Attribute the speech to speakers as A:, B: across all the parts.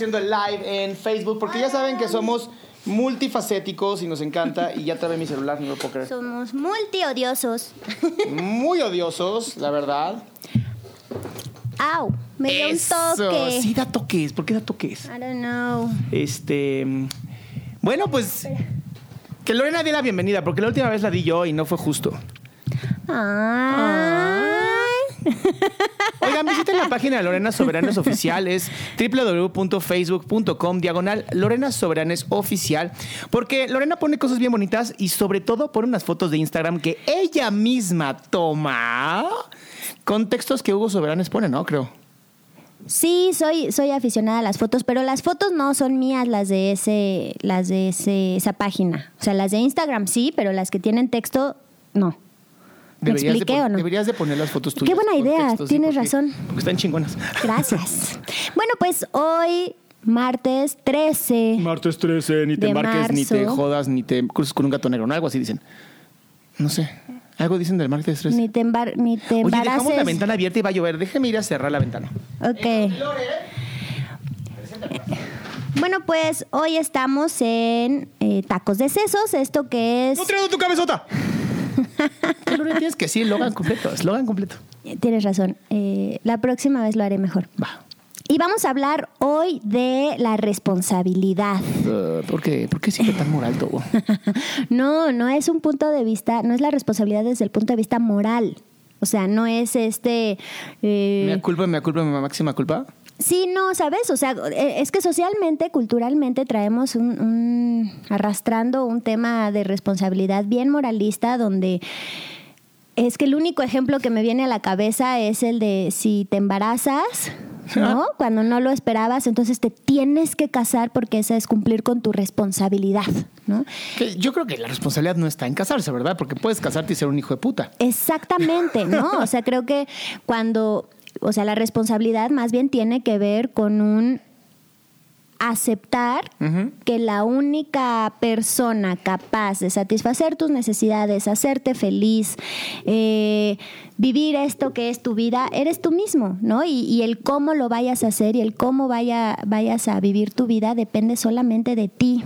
A: haciendo el live en Facebook porque ya saben que somos multifacéticos y nos encanta. Y ya trae mi celular, no lo puedo creer.
B: Somos multiodiosos.
A: Muy odiosos, la verdad.
B: Au, me dio un toque.
A: Sí, da toques. ¿Por qué da toques?
B: I don't know.
A: Este. Bueno, pues. Que Lorena dé la bienvenida, porque la última vez la di yo y no fue justo.
B: Ay.
A: Oigan, visiten la página de Lorena Soberanes Oficial, es www.facebook.com, diagonal Lorena Soberanes Oficial, porque Lorena pone cosas bien bonitas y sobre todo pone unas fotos de Instagram que ella misma toma con textos que Hugo Soberanes pone, ¿no? Creo.
B: Sí, soy, soy aficionada a las fotos, pero las fotos no son mías las de ese, las de ese, esa página. O sea, las de Instagram sí, pero las que tienen texto, no. ¿Me
A: Deberías de
B: expliqué
A: pon-
B: o no?
A: Deberías de poner las fotos tuyas.
B: Qué buena idea, tienes
A: porque-
B: razón.
A: Porque están chingonas.
B: Gracias. bueno, pues hoy, martes 13.
A: Martes 13, ni te embarques, ni te jodas, ni te cruces con un gato negro, ¿no? Algo así dicen. No sé. Algo dicen del martes 13.
B: Ni te, embar- ni te
A: Oye,
B: embaraces.
A: dejamos la ventana abierta y va a llover. Déjeme ir a cerrar la ventana.
B: Ok. Bueno, pues hoy estamos en eh, tacos de sesos, esto que es...
A: ¡No traigo tu cabezota! ¿Qué Lore, tienes que decir eslogan completo, eslogan completo.
B: Tienes razón, eh, la próxima vez lo haré mejor.
A: Va.
B: Y vamos a hablar hoy de la responsabilidad.
A: Uh, ¿por, qué? ¿Por qué siempre tan moral todo?
B: No, no es un punto de vista, no es la responsabilidad desde el punto de vista moral. O sea, no es este... eh,
A: ¿Me culpa, me culpa, mi máxima culpa?
B: Sí, no, ¿sabes? O sea, eh, es que socialmente, culturalmente traemos un, un- arrastrando un tema de responsabilidad bien moralista donde es que el único ejemplo que me viene a la cabeza es el de si te embarazas, ¿no? Cuando no lo esperabas, entonces te tienes que casar porque esa es cumplir con tu responsabilidad, ¿no?
A: Que yo creo que la responsabilidad no está en casarse, ¿verdad? Porque puedes casarte y ser un hijo de puta.
B: Exactamente, ¿no? O sea, creo que cuando, o sea, la responsabilidad más bien tiene que ver con un aceptar que la única persona capaz de satisfacer tus necesidades, hacerte feliz, eh, vivir esto que es tu vida, eres tú mismo, ¿no? Y, y el cómo lo vayas a hacer y el cómo vaya, vayas a vivir tu vida depende solamente de ti.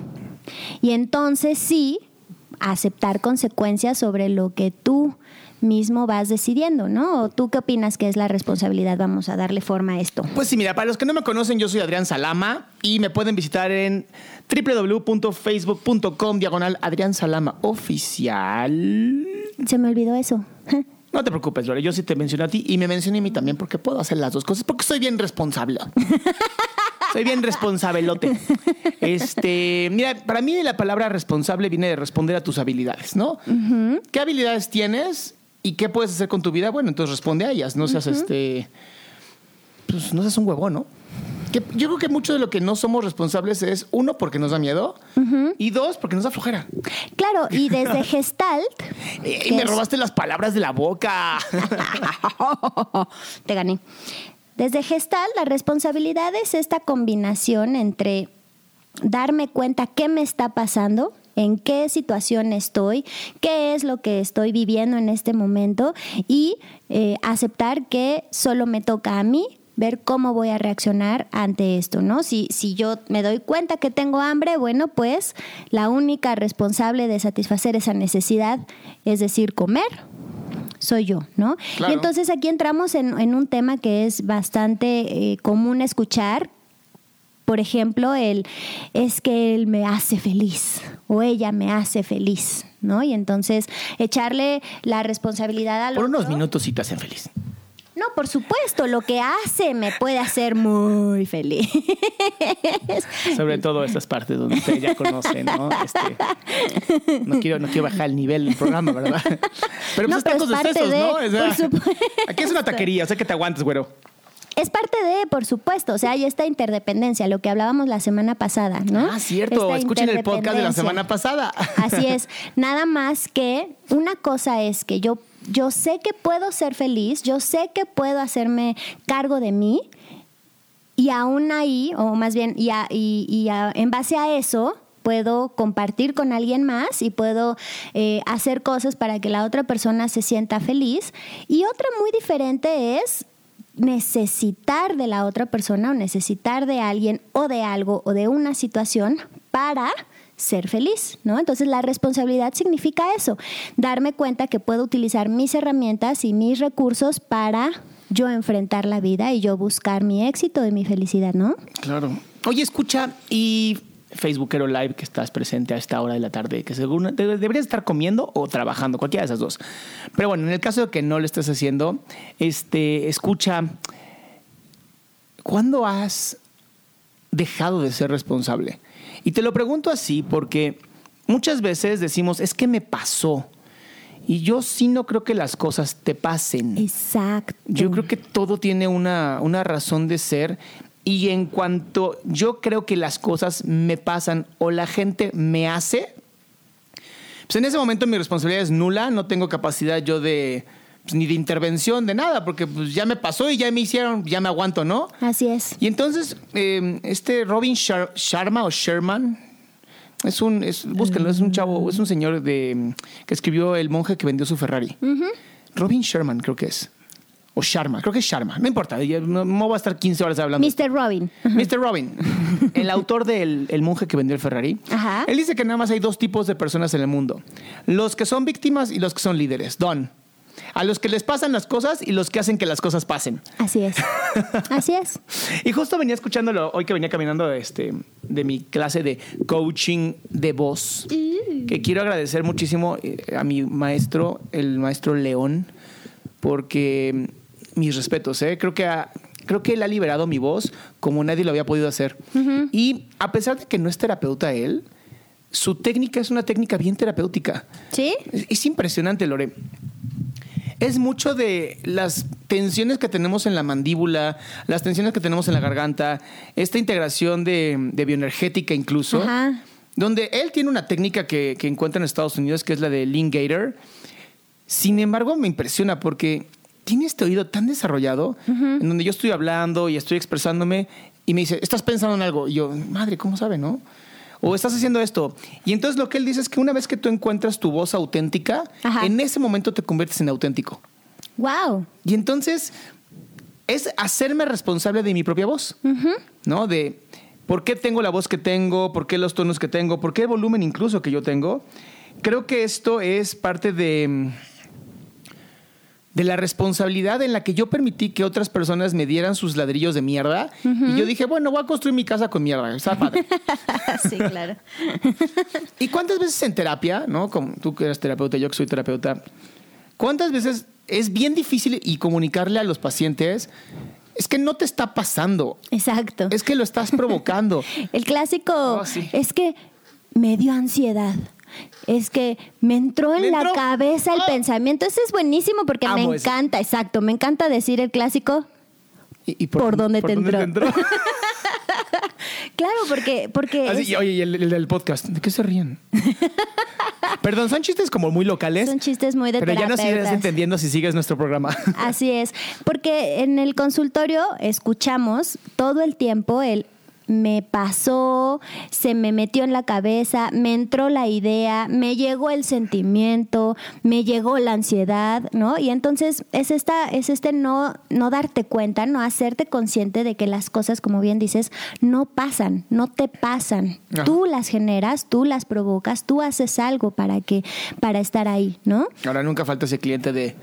B: Y entonces sí, aceptar consecuencias sobre lo que tú mismo vas decidiendo, ¿no? ¿O tú qué opinas que es la responsabilidad? Vamos a darle forma a esto.
A: Pues sí, mira, para los que no me conocen, yo soy Adrián Salama y me pueden visitar en www.facebook.com diagonal Adrián Salama Oficial.
B: Se me olvidó eso.
A: No te preocupes, Lore, yo sí te mencioné a ti y me mencioné a mí también porque puedo hacer las dos cosas porque soy bien responsable. soy bien responsabelote. Este, mira, para mí la palabra responsable viene de responder a tus habilidades, ¿no? ¿Qué habilidades tienes y qué puedes hacer con tu vida? Bueno, entonces responde a ellas, no seas este pues no seas un huevón, ¿no? Que yo creo que mucho de lo que no somos responsables es uno porque nos da miedo y dos porque nos da flojera.
B: Claro, y desde Gestalt.
A: Y me
B: es-
A: robaste las palabras de la boca.
B: Te gané. Desde Gestal, la responsabilidad es esta combinación entre darme cuenta qué me está pasando, en qué situación estoy, qué es lo que estoy viviendo en este momento y eh, aceptar que solo me toca a mí ver cómo voy a reaccionar ante esto, ¿no? Si, si yo me doy cuenta que tengo hambre, bueno, pues la única responsable de satisfacer esa necesidad, es decir, comer, soy yo, ¿no?
A: Claro.
B: Y entonces aquí entramos en, en un tema que es bastante eh, común escuchar. Por ejemplo, el es que él me hace feliz o ella me hace feliz, ¿no? Y entonces echarle la responsabilidad al
A: Por unos minutos sí te hacen feliz.
B: No, por supuesto, lo que hace me puede hacer muy feliz.
A: Sobre todo esas partes donde usted ya conoce, ¿no? Este, no, quiero, no quiero bajar el nivel del programa, ¿verdad? Pero
B: No,
A: pues
B: pero
A: tacos
B: es
A: de
B: parte
A: sesos,
B: de-
A: ¿no? O sea,
B: por supuesto.
A: aquí es una taquería, o sea que te aguantes, güero.
B: Es parte de, por supuesto, o sea, hay esta interdependencia, lo que hablábamos la semana pasada, ¿no?
A: Ah, cierto.
B: Esta
A: Escuchen el podcast de la semana pasada.
B: Así es. Nada más que una cosa es que yo, yo sé que puedo ser feliz, yo sé que puedo hacerme cargo de mí y aún ahí, o más bien, y, a- y- y a- en base a eso, puedo compartir con alguien más y puedo eh, hacer cosas para que la otra persona se sienta feliz. Y otra muy diferente es necesitar de la otra persona o necesitar de alguien o de algo o de una situación para ser feliz, ¿no? Entonces la responsabilidad significa eso, darme cuenta que puedo utilizar mis herramientas y mis recursos para yo enfrentar la vida y yo buscar mi éxito y mi felicidad, ¿no?
A: Claro. Oye, escucha, y Facebookero Live que estás presente a esta hora de la tarde, que seguro deberías estar comiendo o trabajando, cualquiera de esas dos. Pero bueno, en el caso de que no lo estés haciendo, este, escucha, ¿cuándo has dejado de ser responsable? Y te lo pregunto así porque muchas veces decimos, es que me pasó. Y yo sí no creo que las cosas te pasen.
B: Exacto.
A: Yo creo que todo tiene una, una razón de ser y en cuanto yo creo que las cosas me pasan o la gente me hace, pues en ese momento mi responsabilidad es nula, no tengo capacidad yo de pues, ni de intervención, de nada, porque pues ya me pasó y ya me hicieron, ya me aguanto, ¿no?
B: Así es.
A: Y entonces, eh, este Robin Sharma o Sherman, es un, es, búsquenlo, es un chavo, es un señor de, que escribió El monje que vendió su Ferrari. Robin Sherman, creo que es. O Sharma, creo que es Sharma, no importa, no, no voy a estar 15 horas hablando.
B: Mr. Robin.
A: Mr. Robin, el autor del El monje que vendió el Ferrari.
B: Ajá.
A: Él dice que nada más hay dos tipos de personas en el mundo: los que son víctimas y los que son líderes. Don. A los que les pasan las cosas y los que hacen que las cosas pasen.
B: Así es. Así es.
A: y justo venía escuchándolo hoy que venía caminando este, de mi clase de coaching de voz, que quiero agradecer muchísimo eh, a mi maestro, el maestro León, porque mis respetos, ¿eh? creo que creo que él ha liberado mi voz como nadie lo había podido hacer. Y a pesar de que no es terapeuta él, su técnica es una técnica bien terapéutica.
B: ¿Sí?
A: Es, es impresionante, Lore. Es mucho de las tensiones que tenemos en la mandíbula, las tensiones que tenemos en la garganta, esta integración de, de bioenergética incluso,
B: Ajá.
A: donde él tiene una técnica que, que encuentra en Estados Unidos que es la de Lean Gator. Sin embargo, me impresiona porque tiene este oído tan desarrollado en donde yo estoy hablando y estoy expresándome y me dice, estás pensando en algo. Y yo, madre, ¿cómo sabe, no? O estás haciendo esto. Y entonces lo que él dice es que una vez que tú encuentras tu voz auténtica,
B: Ajá.
A: en ese momento te conviertes en auténtico.
B: Wow.
A: Y entonces es hacerme responsable de mi propia voz, ¿no? De por qué tengo la voz que tengo, por qué los tonos que tengo, por qué el volumen incluso que yo tengo. Creo que esto es parte de de la responsabilidad en la que yo permití que otras personas me dieran sus ladrillos de mierda. Y yo dije, bueno, voy a construir mi casa con mierda. Está padre.
B: sí, claro.
A: ¿Y cuántas veces en terapia, no? Como tú que eres terapeuta, yo que soy terapeuta, ¿cuántas veces es bien difícil y comunicarle a los pacientes? Es que no te está pasando.
B: Exacto.
A: Es que lo estás provocando.
B: El clásico
A: Oh, sí.
B: es que me dio ansiedad. Es que me entró en
A: ¿Me
B: la
A: entró?
B: cabeza el
A: Ah.
B: pensamiento. Ese es buenísimo porque
A: Amo
B: me encanta, exacto. Me encanta decir el clásico.
A: ¿Y, y
B: ¿Por dónde te entró?
A: entró?
B: Claro, porque, porque
A: Así,
B: es-
A: y, oye, y el, podcast, ¿de qué se ríen? Perdón, son chistes como muy locales.
B: son chistes muy de
A: Pero ya nos irás entendiendo si sigues nuestro programa.
B: Así es, porque en el consultorio escuchamos todo el tiempo el me pasó, se me metió en la cabeza, me entró la idea, me llegó el sentimiento, me llegó la ansiedad, ¿no? Y entonces es esta es este no no darte cuenta, no hacerte consciente de que las cosas, como bien dices, no pasan, no te pasan.
A: Ajá.
B: Tú las generas, tú las provocas, tú haces algo para que para estar ahí, ¿no?
A: Ahora nunca falta ese cliente de,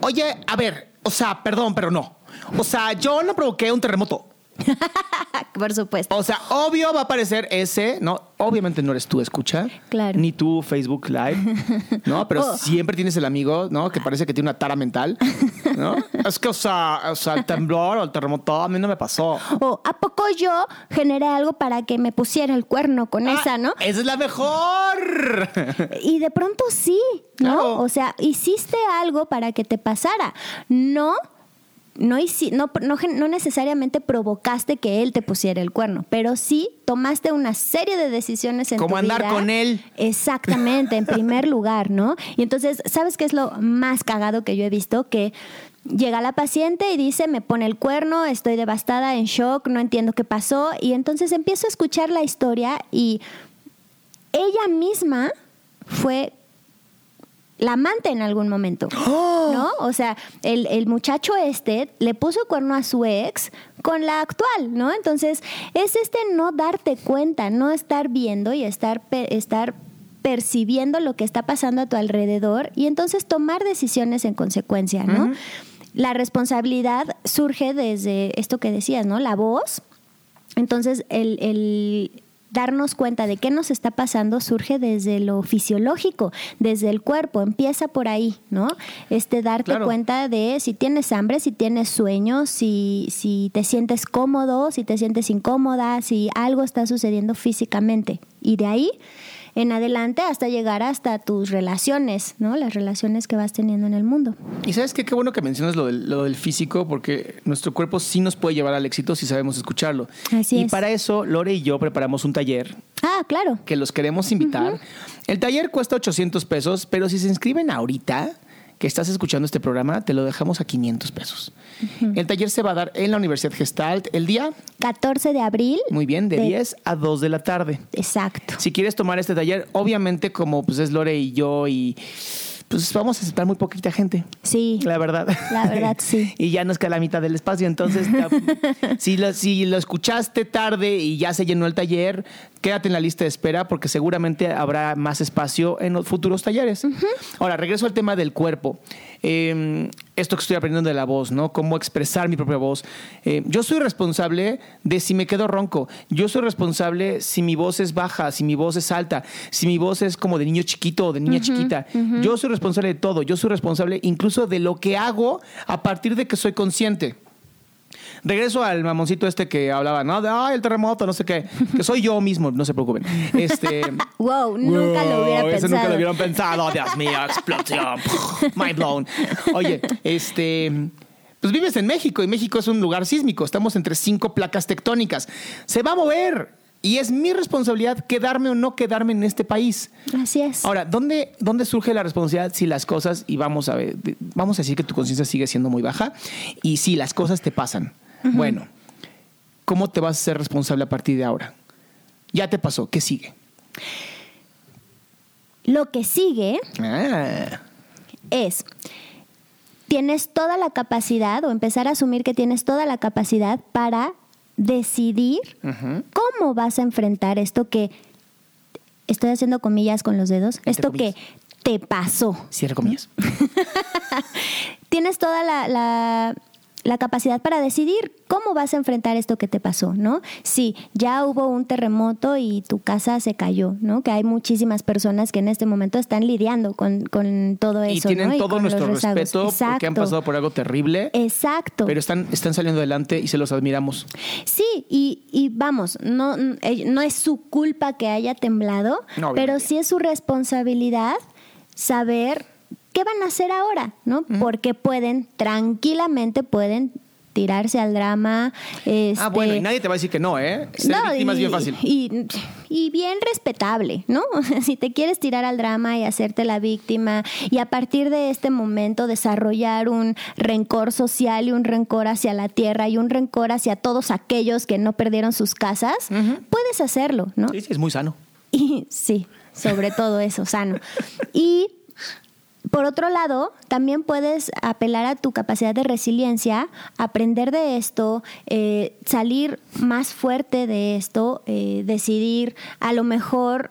A: oye, a ver, o sea, perdón, pero no. O sea, yo no provoqué un terremoto.
B: Por supuesto.
A: O sea, obvio va a aparecer ese, ¿no? Obviamente no eres tú, escucha.
B: Claro.
A: Ni tú, Facebook Live, ¿no? Pero
B: Oh.
A: siempre tienes el amigo, ¿no? Que parece que tiene una tara mental, ¿no? es que, o sea, o sea, el temblor o el terremoto a mí no me pasó.
B: O ¿a poco yo generé algo para que me pusiera el cuerno con esa,
A: Ah,
B: no?
A: Esa es la mejor.
B: Y de pronto sí, ¿no?
A: Claro.
B: O sea, hiciste algo para que te pasara. No, no, no, no, no necesariamente provocaste que él te pusiera el cuerno, pero sí tomaste una serie de decisiones en
A: Como
B: tu
A: andar
B: vida.
A: con él.
B: Exactamente, en primer lugar, ¿no? Y entonces, ¿sabes qué es lo más cagado que yo he visto? Que llega la paciente y dice, me pone el cuerno, estoy devastada, en shock, no entiendo qué pasó. Y entonces empiezo a escuchar la historia y ella misma fue la amante en algún momento, ¿no? O sea, el, el, muchacho este le puso cuerno a su ex con la actual, ¿no? Entonces, es este no darte cuenta, no estar viendo y estar, estar percibiendo lo que está pasando a tu alrededor y entonces tomar decisiones en consecuencia, ¿no? La responsabilidad surge desde esto que decías, ¿no? La voz. Entonces, el, el darnos cuenta de qué nos está pasando surge desde lo fisiológico, desde el cuerpo, empieza por ahí, ¿no? Este darte cuenta de si tienes hambre, si tienes sueño, si, si te sientes cómodo, si te sientes incómoda, si algo está sucediendo físicamente. Y de ahí en adelante hasta llegar hasta tus relaciones, ¿no? Las relaciones que vas teniendo en el mundo.
A: Y sabes qué, qué bueno que mencionas lo del, lo del físico, porque nuestro cuerpo sí nos puede llevar al éxito si sabemos escucharlo.
B: Así
A: y para eso, Lore y yo preparamos un taller.
B: Ah, claro.
A: Que los queremos invitar. El taller cuesta 800 pesos, pero si se inscriben ahorita, que estás escuchando este programa, te lo dejamos a 500 pesos. El taller se va a dar en la Universidad Gestalt el día
B: 14 de abril.
A: Muy bien, de, 10 a 2 de la tarde.
B: Exacto.
A: Si quieres tomar este taller, obviamente como pues es Lore y yo y pues vamos a aceptar muy poquita gente.
B: Sí.
A: La verdad.
B: La verdad, sí.
A: y ya nos queda la mitad del espacio. Entonces, si, lo, si lo escuchaste tarde y ya se llenó el taller, quédate en la lista de espera porque seguramente habrá más espacio en los futuros talleres. Ahora, regreso al tema del cuerpo. Em, esto que estoy aprendiendo de la voz, ¿no? Cómo expresar mi propia voz. Eh, yo soy responsable de si me quedo ronco. Yo soy responsable si mi voz es baja, si mi voz es alta, si mi voz es como de niño chiquito o de niña chiquita. Yo soy responsable de todo. Yo soy responsable incluso de lo que hago a partir de que soy consciente. Regreso al mamoncito este que hablaba, ¿no? De, ay, el terremoto, no sé qué. Que soy yo mismo, no se preocupen. Este,
B: wow, nunca lo hubiera pensado.
A: Eso nunca lo hubieran pensado. Dios mío, explosión. Mind blown. Oye, este... Pues vives en México y México es un lugar sísmico. Estamos entre cinco placas tectónicas. Se va a mover. Y es mi responsabilidad quedarme o no quedarme en este país.
B: Así es.
A: Ahora, ¿dónde, dónde surge la responsabilidad si las cosas, y vamos a ver, vamos a decir que tu conciencia sigue siendo muy baja, y si las cosas te pasan? Bueno, ¿cómo te vas a ser responsable a partir de ahora? Ya te pasó, ¿qué sigue?
B: Lo que sigue
A: ah.
B: es, tienes toda la capacidad o empezar a asumir que tienes toda la capacidad para decidir cómo vas a enfrentar esto que, estoy haciendo comillas con los dedos, esto que te pasó.
A: Cierra comillas.
B: tienes toda la la capacidad para decidir cómo vas a enfrentar esto que te pasó, ¿no? Si ya hubo un terremoto y tu casa se cayó, ¿no? Que hay muchísimas personas que en este momento están lidiando con, todo eso.
A: Y tienen
B: todo
A: nuestro respeto porque han pasado por algo terrible.
B: Exacto.
A: Pero están, están saliendo adelante y se los admiramos.
B: Sí, y, vamos, no, no es su culpa que haya temblado, pero sí es su responsabilidad saber ¿qué van a hacer ahora? ¿No? Porque pueden, tranquilamente pueden tirarse al drama.
A: ah, bueno, y este, nadie te va a decir que no, ¿eh? Ser víctima es bien fácil.
B: Y, bien respetable, ¿no? si te quieres tirar al drama y hacerte la víctima y a partir de este momento desarrollar un rencor social y un rencor hacia la tierra y un rencor hacia todos aquellos que no perdieron sus casas, puedes hacerlo, ¿no?
A: Sí, sí, es muy sano.
B: Y sí, sobre todo eso, sano. Y por otro lado, también puedes apelar a tu capacidad de resiliencia, aprender de esto, eh, salir más fuerte de esto, eh, decidir a lo mejor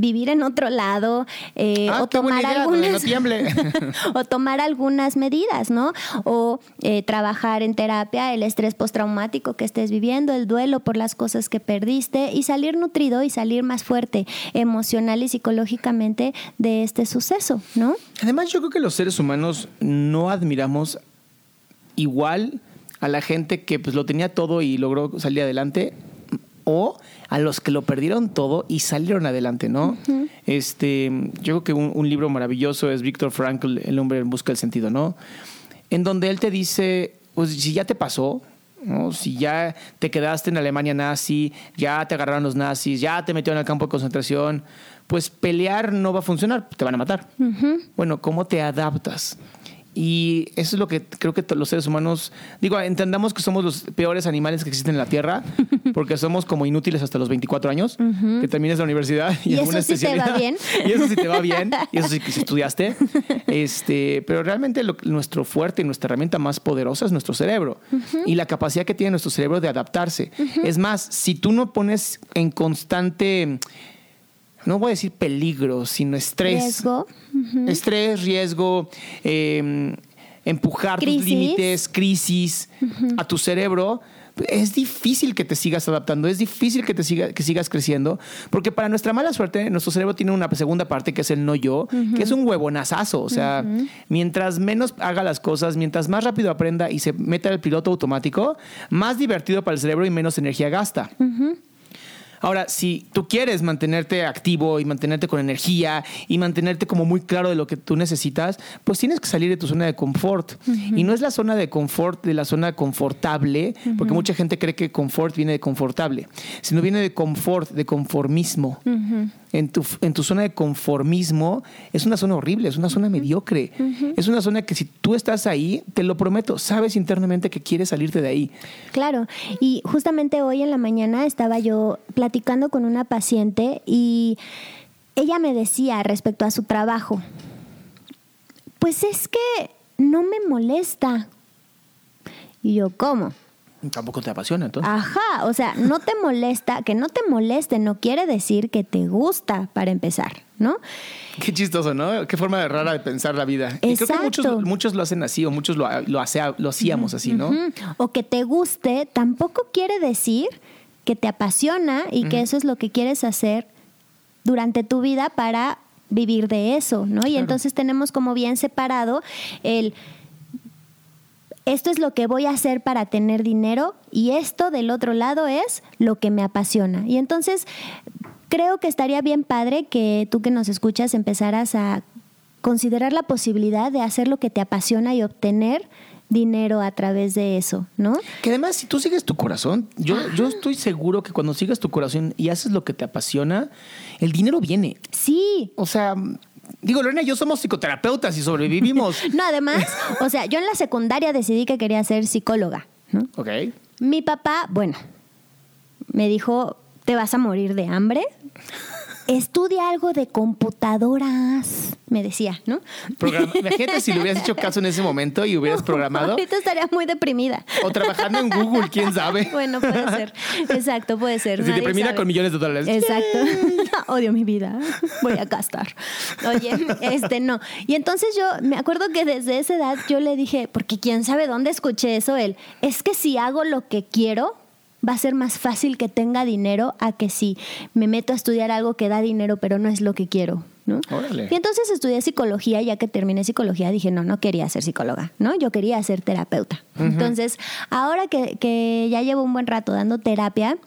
B: vivir en otro lado eh,
A: ah,
B: o tomar algunas
A: o
B: tomar algunas medidas, ¿no? O eh, trabajar en terapia el estrés postraumático que estés viviendo, el duelo por las cosas que perdiste y salir nutrido y salir más fuerte emocional y psicológicamente de este suceso, ¿no?
A: Además, yo creo que los seres humanos no admiramos igual a la gente que pues lo tenía todo y logró salir adelante o a los que lo perdieron todo y salieron adelante, ¿no? Este, yo creo que un, libro maravilloso es Víctor Frankl, El hombre en busca del sentido, ¿no? En donde él te dice, pues si ya te pasó, ¿no? si ya te quedaste en Alemania nazi, ya te agarraron los nazis, ya te metieron al campo de concentración, pues pelear no va a funcionar, te van a matar. Bueno, ¿cómo te adaptas? Y eso es lo que creo que los seres humanos, digo, entendamos que somos los peores animales que existen en la Tierra, porque somos como inútiles hasta los 24 años, que termines la universidad y,
B: ¿Y
A: alguna
B: eso sí te va bien?
A: Y eso sí te va bien, y eso sí que estudiaste. Este, pero realmente lo- nuestro fuerte y nuestra herramienta más poderosa es nuestro cerebro y la capacidad que tiene nuestro cerebro de adaptarse. Es más, si tú no pones en constante, no voy a decir peligro, sino estrés.
B: Riesgo.
A: Estrés, riesgo, eh, empujar
B: Crisis.
A: tus límites, crisis a tu cerebro. Es difícil que te sigas adaptando, es difícil que te siga, que sigas creciendo, porque para nuestra mala suerte, nuestro cerebro tiene una segunda parte que es el no yo, que es un huevonazazo. O sea, mientras menos haga las cosas, mientras más rápido aprenda y se meta el piloto automático, más divertido para el cerebro y menos energía gasta. Ahora, si tú quieres mantenerte activo y mantenerte con energía y mantenerte como muy claro de lo que tú necesitas, pues tienes que salir de tu zona de confort. Y no es la zona de confort de la zona confortable, porque mucha gente cree que confort viene de confortable, sino viene de confort, de conformismo. En tu, en tu zona de conformismo es una zona horrible, es una zona mediocre. Es una zona que si tú estás ahí, te lo prometo, sabes internamente que quieres salirte de ahí.
B: Claro, y justamente hoy en la mañana estaba yo platicando con una paciente y ella me decía respecto a su trabajo, pues es que no me molesta. Y yo, ¿cómo?
A: Tampoco te apasiona, entonces.
B: Ajá, o sea, no te molesta, que no te moleste no quiere decir que te gusta para empezar, ¿no?
A: Qué chistoso, ¿no? Qué forma rara de pensar la vida. Y creo que muchos, muchos lo hacen así o muchos lo, lo, hace- lo hacíamos así, ¿no?
B: O que te guste tampoco quiere decir que te apasiona y que eso es lo que quieres hacer durante tu vida para vivir de eso, ¿no? Y
A: Claro.
B: entonces tenemos como bien separado el esto es lo que voy a hacer para tener dinero y esto del otro lado es lo que me apasiona. Y entonces creo que estaría bien padre que tú que nos escuchas empezaras a considerar la posibilidad de hacer lo que te apasiona y obtener dinero a través de eso, ¿no?
A: Que además, si tú sigues tu corazón, yo, yo estoy seguro que cuando sigas tu corazón y haces lo que te apasiona, el dinero viene.
B: Sí.
A: O sea, digo, Lorena y yo somos psicoterapeutas y sobrevivimos.
B: No, además, o sea, yo en la secundaria decidí que quería ser psicóloga, ¿no?
A: ok.
B: Mi papá, bueno, me dijo, ¿te vas a morir de hambre? Estudia algo de computadoras, me decía, ¿no?
A: Programa- Imagínate si le hubieras hecho caso en ese momento y hubieras programado.
B: Ahorita estaría muy deprimida.
A: O trabajando en Google, quién sabe.
B: Bueno, puede ser. Exacto, puede ser. Nadie
A: deprimida
B: sabe.
A: con millones de dólares.
B: Exacto. Odio mi vida. Voy a gastar. Oye, este no. Y entonces yo me acuerdo que desde esa edad yo le dije, porque quién sabe dónde escuché eso, él, es que si hago lo que quiero, va a ser más fácil que tenga dinero a que si me meto a estudiar algo que da dinero, pero no es lo que quiero. ¿no?
A: Órale.
B: Y entonces estudié psicología, ya que terminé psicología dije, no, no quería ser psicóloga, ¿no? Yo quería ser terapeuta. Entonces, ahora que, que ya llevo un buen rato dando terapia,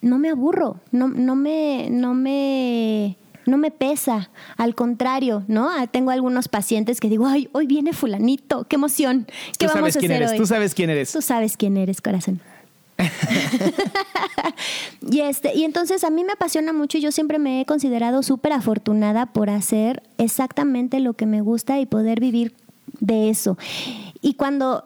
B: no me aburro, no, no me, no me, no me pesa, al contrario, ¿no? Ah, Tengo algunos pacientes que digo, ay, hoy viene fulanito, qué emoción, ¿qué
A: Tú
B: vamos
A: sabes
B: a
A: quién
B: hacer
A: eres,
B: hoy?
A: tú sabes quién eres.
B: Tú sabes quién eres, corazón. y este, y entonces a mí me apasiona mucho y yo siempre me he considerado súper afortunada por hacer exactamente lo que me gusta y poder vivir de eso. Y cuando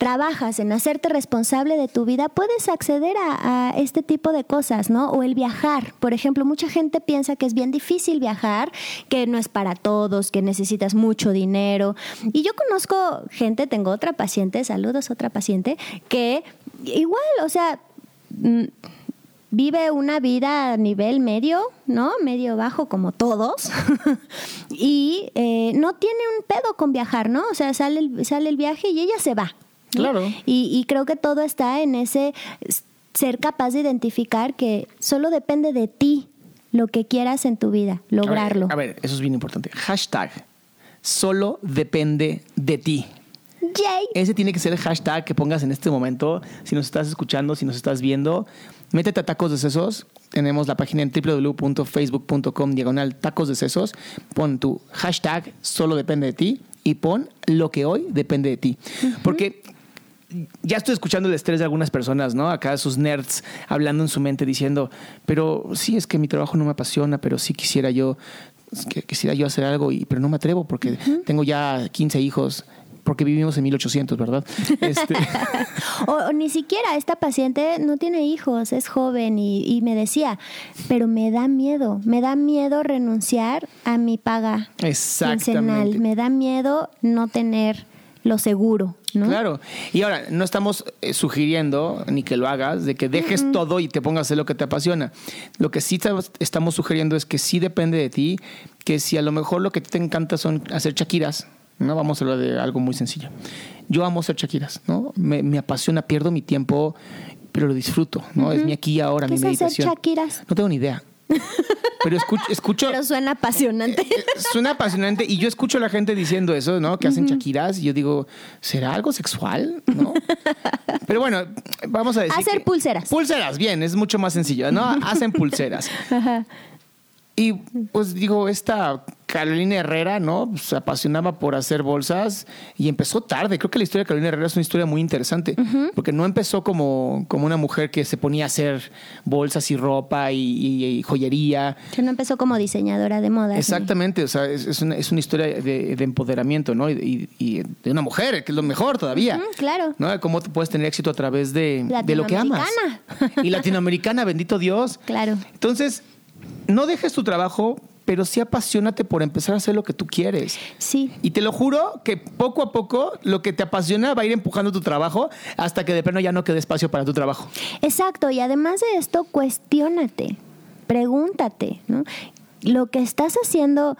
B: trabajas en hacerte responsable de tu vida, puedes acceder a, este tipo de cosas, ¿no? O el viajar. Por ejemplo, mucha gente piensa que es bien difícil viajar, que no es para todos, que necesitas mucho dinero. Y yo conozco gente, tengo otra paciente, saludos, otra paciente, que igual, o sea, mm, vive una vida a nivel medio, ¿no? Medio bajo como todos. y eh, no tiene un pedo con viajar, ¿no? O sea, sale el, sale el viaje y ella se va.
A: Claro.
B: Y, y creo que todo está en ese ser capaz de identificar que solo depende de ti lo que quieras en tu vida, lograrlo.
A: A ver, a ver, eso es bien importante. Hashtag. Solo depende de ti.
B: Yay.
A: Ese tiene que ser el hashtag que pongas en este momento. Si nos estás escuchando, si nos estás viendo, métete a Tacos de Sesos. Tenemos la página en www.facebook.com diagonal tacos de sesos. Pon tu hashtag solo depende de ti y pon lo que hoy depende de ti. Porque ya estoy escuchando el estrés de algunas personas, ¿no? Acá sus nerds hablando en su mente diciendo, pero sí es que mi trabajo no me apasiona, pero sí quisiera yo que quisiera yo hacer algo, y, pero no me atrevo porque tengo ya 15 hijos, porque vivimos en 1800, ¿verdad? Este,
B: O, o ni siquiera esta paciente no tiene hijos, es joven y, y me decía, pero me da miedo, me da miedo renunciar a mi paga quincenal, me da miedo no tener lo seguro, ¿no?
A: Claro. Y ahora, no estamos eh, sugiriendo, ni que lo hagas, de que dejes todo y te pongas a hacer lo que te apasiona. Lo que sí estamos- estamos sugiriendo es que sí depende de ti, que si a lo mejor lo que te encanta son hacer chaquiras, ¿no? Vamos a hablar de algo muy sencillo. Yo amo hacer chaquiras, ¿no? Me, me apasiona, pierdo mi tiempo, pero lo disfruto, ¿no? Es mi aquí y ahora,
B: ¿Qué
A: mi
B: es hacer
A: meditación.
B: Shakiras?
A: No tengo ni idea. Pero escucho, escucho
B: Pero suena apasionante.
A: eh, suena apasionante y yo escucho a la gente diciendo eso, ¿no? Que hacen chaquiras y yo digo, ¿será algo sexual? ¿No? Pero bueno, vamos a decir.
B: Hacer
A: que-
B: pulseras.
A: Pulseras, bien, es mucho más sencillo, ¿no? Hacen pulseras.
B: Ajá.
A: Y pues digo, esta Carolina Herrera, ¿no? Se apasionaba por hacer bolsas y empezó tarde. Creo que la historia de Carolina Herrera es una historia muy interesante, porque no empezó como, como una mujer que se ponía a hacer bolsas y ropa y, y- y joyería.
B: No empezó como diseñadora de moda.
A: Exactamente, o sea, es, es una, es una historia de, de empoderamiento, ¿no? Y, de una mujer, que es lo mejor todavía.
B: Claro.
A: ¿No? Cómo puedes tener éxito a través de, de lo que amas.
B: Latinoamericana.
A: Y latinoamericana, bendito Dios.
B: Claro.
A: Entonces, no dejes tu trabajo, pero sí apasionate por empezar a hacer lo que tú quieres.
B: Sí.
A: Y te lo juro que poco a poco lo que te apasiona va a ir empujando tu trabajo hasta que de plano ya no quede espacio para tu trabajo.
B: Exacto, y además de esto, cuestiónate, pregúntate, ¿no? Lo que estás haciendo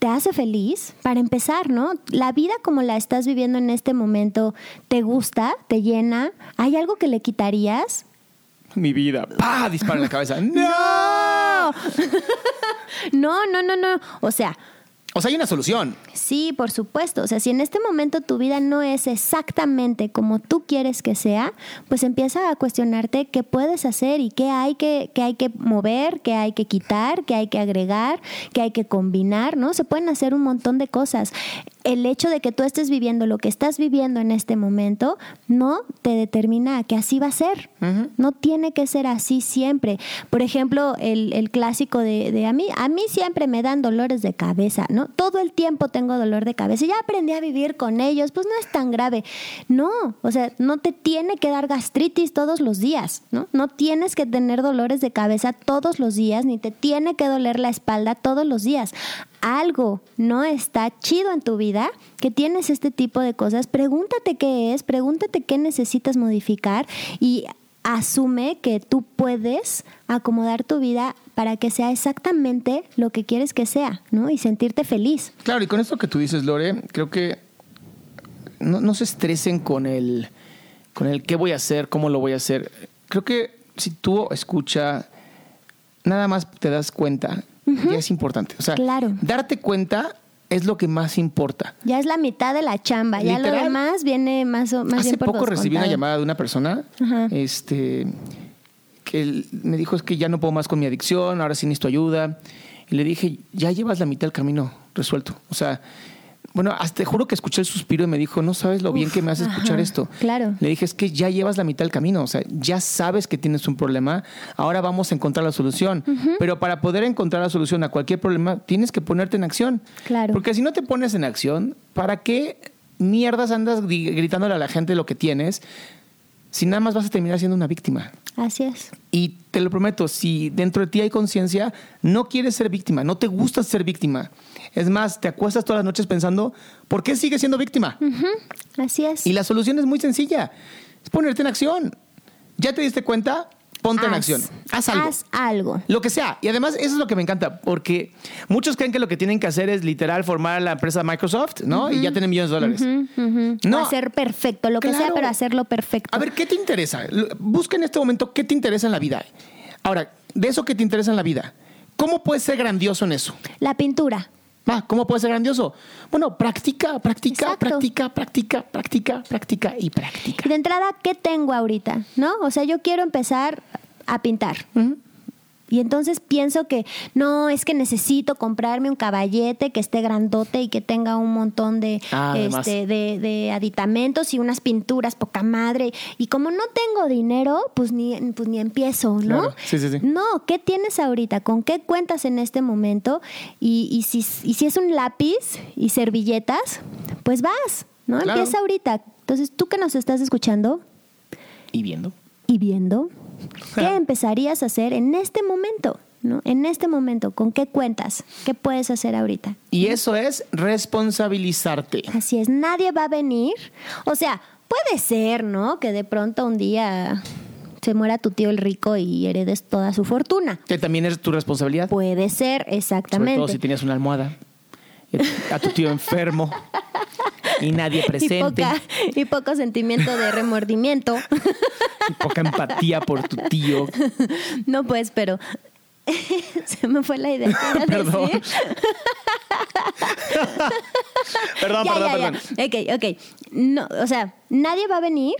B: te hace feliz, para empezar, ¿no? La vida como la estás viviendo en este momento, ¿te gusta? ¿Te llena? ¿Hay algo que le quitarías?
A: Mi vida. ¡Pah! Dispara en la cabeza. ¡No!
B: No, no, no, no. O sea,
A: O sea, hay una solución.
B: Sí, por supuesto. O sea, si en este momento tu vida no es exactamente como tú quieres que sea, pues empieza a cuestionarte qué puedes hacer y qué hay que, qué hay que mover, qué hay que quitar, qué hay que agregar, qué hay que combinar, ¿no? Se pueden hacer un montón de cosas. El hecho de que tú estés viviendo lo que estás viviendo en este momento no te determina que así va a ser. No tiene que ser así siempre. Por ejemplo, el, el clásico de, de a mí, a mí siempre me dan dolores de cabeza, ¿no? Todo el tiempo tengo dolor de cabeza. Ya aprendí a vivir con ellos, pues no es tan grave. No, o sea, no te tiene que dar gastritis todos los días, ¿no? No tienes que tener dolores de cabeza todos los días, ni te tiene que doler la espalda todos los días. Algo no está chido en tu vida, que tienes este tipo de cosas, pregúntate qué es, pregúntate qué necesitas modificar y asume que tú puedes acomodar tu vida para que sea exactamente lo que quieres que sea, ¿no? Y sentirte feliz.
A: Claro, y con esto que tú dices, Lore, creo que no, se estresen con el, con el qué voy a hacer, cómo lo voy a hacer. Creo que si tú escucha, nada más te das cuenta, ya es importante. O sea,
B: Claro.
A: darte cuenta es lo que más importa.
B: Ya es la mitad de la chamba, ya lo demás viene más o más
A: Hace
B: bien por
A: poco recibí una llamada de una persona este, que él- me dijo es que ya no puedo más con mi adicción, ahora sí necesito ayuda. Y le dije, ya llevas la mitad del camino resuelto. O sea, bueno, hasta te juro que escuché el suspiro y me dijo, no sabes lo bien
B: Uf,
A: que me hace escuchar
B: ajá,
A: esto.
B: claro.
A: Le dije, es que ya llevas la mitad del camino, o sea, ya sabes que tienes un problema, ahora vamos a encontrar la solución. Pero para poder encontrar la solución a cualquier problema, tienes que ponerte en acción.
B: Claro.
A: Porque si no te pones en acción, ¿para qué mierdas andas gritándole a la gente lo que tienes si nada más vas a terminar siendo una víctima?
B: Así es.
A: Y te lo prometo, si dentro de ti hay conciencia, no quieres ser víctima, no te gusta ser víctima. Es más, te acuestas todas las noches pensando, ¿por qué sigues siendo víctima?
B: Así es.
A: Y la solución es muy sencilla, es ponerte en acción. ¿Ya te diste cuenta? Ponte en acción. Haz algo.
B: Haz algo.
A: Lo que sea. Y además, eso es lo que me encanta, porque muchos creen que lo que tienen que hacer es literal formar la empresa Microsoft, ¿no? Y ya tienen millones de dólares. No.
B: Hacer perfecto, lo que sea, pero hacerlo perfecto.
A: A ver, ¿qué te interesa? Busca en este momento qué te interesa en la vida. Ahora, de eso que te interesa en la vida, ¿cómo puedes ser grandioso en eso?
B: La pintura.
A: ¿Cómo puedes ser grandioso? Bueno, practica, practica,
B: Exacto.
A: practica, practica, practica, practica y practica.
B: Y de entrada, ¿qué tengo ahorita? ¿No? O sea, yo quiero empezar a pintar. Y entonces pienso que no, es que necesito comprarme un caballete que esté grandote y que tenga un montón de,
A: Ah,
B: este, de, de aditamentos y unas pinturas poca madre. Y como no tengo dinero, pues ni, pues ni empiezo, ¿no?
A: Claro. Sí, sí, sí.
B: No, ¿qué tienes ahorita? ¿Con qué cuentas en este momento? Y, y si, y si es un lápiz y servilletas, pues vas, ¿no?
A: Claro.
B: Empieza ahorita. Entonces, tú que nos estás escuchando
A: Y viendo.
B: y viendo, ¿qué empezarías a hacer en este momento? ¿no? En este momento, ¿con qué cuentas? ¿Qué puedes hacer ahorita?
A: Y eso es responsabilizarte.
B: Así es, nadie va a venir. O sea, puede ser, ¿no? Que de pronto un día se muera tu tío el rico y heredes toda su fortuna.
A: Que también es tu responsabilidad.
B: Puede ser,
A: Sobre
B: exactamente.
A: todo si tenías una almohada. A tu tío enfermo. Y nadie
B: y,
A: presente.
B: poca, y poco sentimiento de remordimiento.
A: y poca empatía por tu tío.
B: No, pues, pero se me fue la idea. ¿Qué iba a
A: Perdón.
B: decir?
A: Perdón,
B: ya,
A: perdón,
B: ya,
A: perdón.
B: ya. Ok, ok. No, o sea, nadie va a venir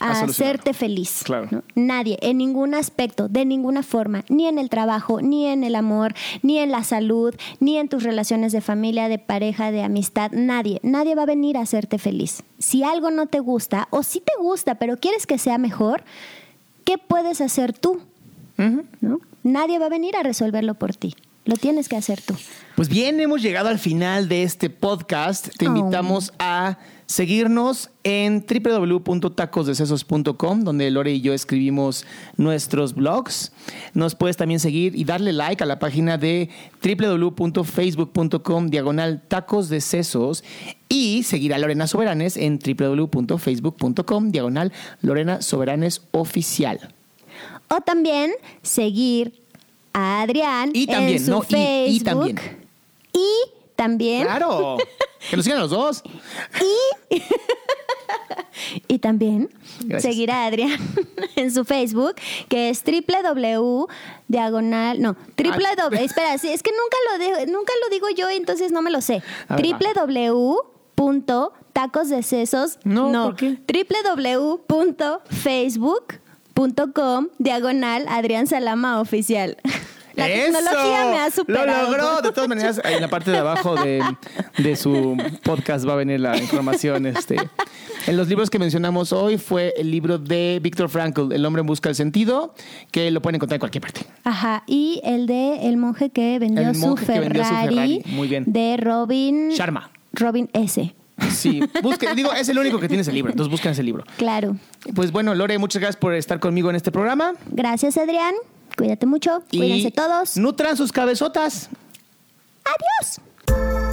A: A
B: hacerte feliz.
A: Claro.
B: ¿no? Nadie, en ningún aspecto, de ninguna forma, ni en el trabajo, ni en el amor, ni en la salud, ni en tus relaciones de familia, de pareja, de amistad. Nadie, nadie va a venir a hacerte feliz. Si algo no te gusta, o si te gusta, pero quieres que sea mejor, ¿qué puedes hacer tú? Nadie va a venir a resolverlo por ti. Lo tienes que hacer tú.
A: Pues bien, hemos llegado al final de este podcast. Te
B: Oh.
A: invitamos a seguirnos en www.tacosdecesos.com, donde Lore y yo escribimos nuestros blogs. Nos puedes también seguir y darle like a la página de www.facebook.com diagonal tacos de sesos y seguir a Lorena Soberanes en www.facebook.com diagonal Lorena Soberanes Oficial.
B: O también seguir a Adrián
A: Y también,
B: en su
A: ¿no? Y- y
B: Facebook.
A: también.
B: Y también,
A: Claro, que nos sigan los dos.
B: y también
A: Gracias.
B: seguir a Adrián en su Facebook, que es www diagonal, no, triple
A: Ah.
B: doble, espera, sí, es que nunca lo digo, nunca lo digo yo, entonces no me lo sé.
A: A ver, va.
B: www.tacosdecesos,
A: No,
B: no,
A: ¿por qué?
B: www.facebook.com diagonal Adrián Salama Oficial. La tecnología me ha superado.
A: Lo logró. De todas maneras, en la parte de abajo de, de su podcast va a venir la información. Este. En los libros que mencionamos hoy fue el libro de Víctor Frankl, El hombre en busca del sentido, que lo pueden encontrar en cualquier parte.
B: Ajá, y el de el monje que vendió,
A: El
B: su,
A: monje que
B: Ferrari,
A: vendió su Ferrari. Muy bien.
B: de Robin
A: Sharma.
B: Robin S.
A: Sí, busquen, digo, es el único que tiene ese libro, entonces busquen ese libro.
B: Claro.
A: Pues bueno, Lore, muchas gracias por estar conmigo en este programa.
B: Gracias, Adrián. Cuídate mucho.
A: Y
B: Cuídense todos.
A: Nutran sus cabezotas.
B: Adiós.